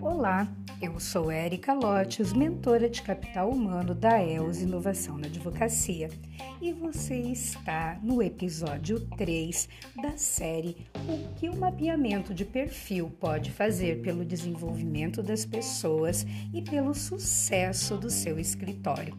Olá, eu sou Erika Lotes, mentora de capital humano da EOS Inovação na Advocacia, e você está no episódio 3 da série O que o mapeamento de perfil pode fazer pelo desenvolvimento das pessoas e pelo sucesso do seu escritório.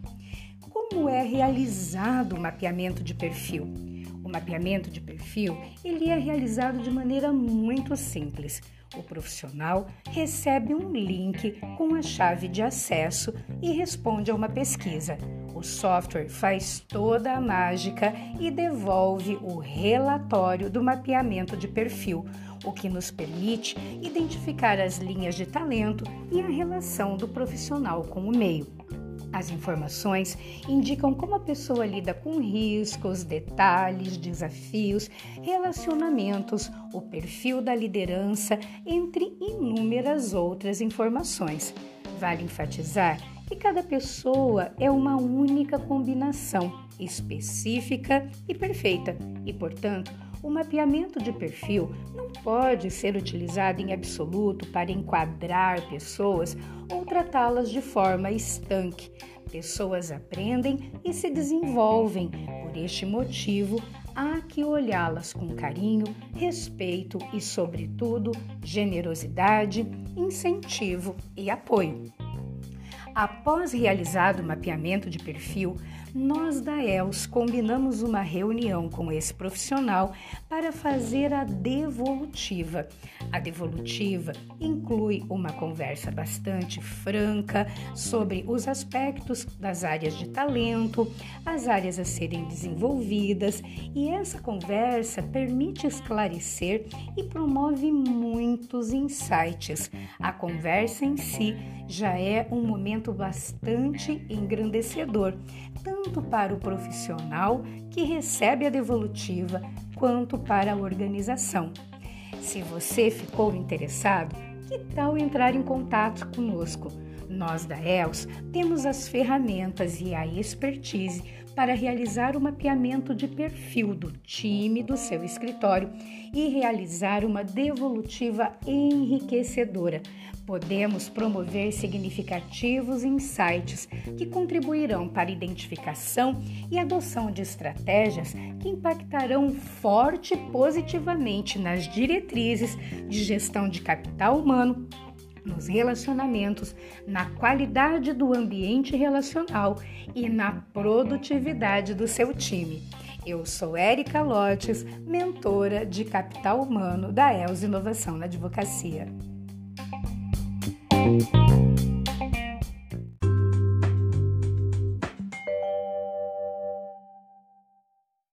Como é realizado o mapeamento de perfil? O mapeamento de perfil, ele é realizado de maneira muito simples o profissional recebe um link com a chave de acesso e responde a uma pesquisa. O software faz toda a mágica e devolve o relatório do mapeamento de perfil, o que nos permite identificar as linhas de talento e a relação do profissional com o meio. As informações indicam como a pessoa lida com riscos, detalhes, desafios, relacionamentos, o perfil da liderança, entre inúmeras outras informações. Vale enfatizar que cada pessoa é uma única combinação específica e perfeita e, portanto, o mapeamento de perfil não pode ser utilizado em absoluto para enquadrar pessoas ou tratá-las de forma estanque. Pessoas aprendem e se desenvolvem. Por este motivo, há que olhá-las com carinho, respeito e, sobretudo, generosidade, incentivo e apoio. Após realizado o mapeamento de perfil, nós da ELS combinamos uma reunião com esse profissional para fazer a devolutiva. A devolutiva inclui uma conversa bastante franca sobre os aspectos das áreas de talento, as áreas a serem desenvolvidas, e essa conversa permite esclarecer e promove muitos insights. A conversa em si já é um momento bastante engrandecedor, tanto para o profissional que recebe a devolutiva, quanto para a organização. Se você ficou interessado, que tal entrar em contato conosco? Nós da ELS temos as ferramentas e a expertise para realizar o mapeamento de perfil do time do seu escritório e realizar uma devolutiva enriquecedora. Podemos promover significativos insights que contribuirão para a identificação e adoção de estratégias que impactarão forte e positivamente nas diretrizes de gestão de capital humano nos relacionamentos, na qualidade do ambiente relacional e na produtividade do seu time. Eu sou Érica Lotes, mentora de capital humano da ELS Inovação na Advocacia.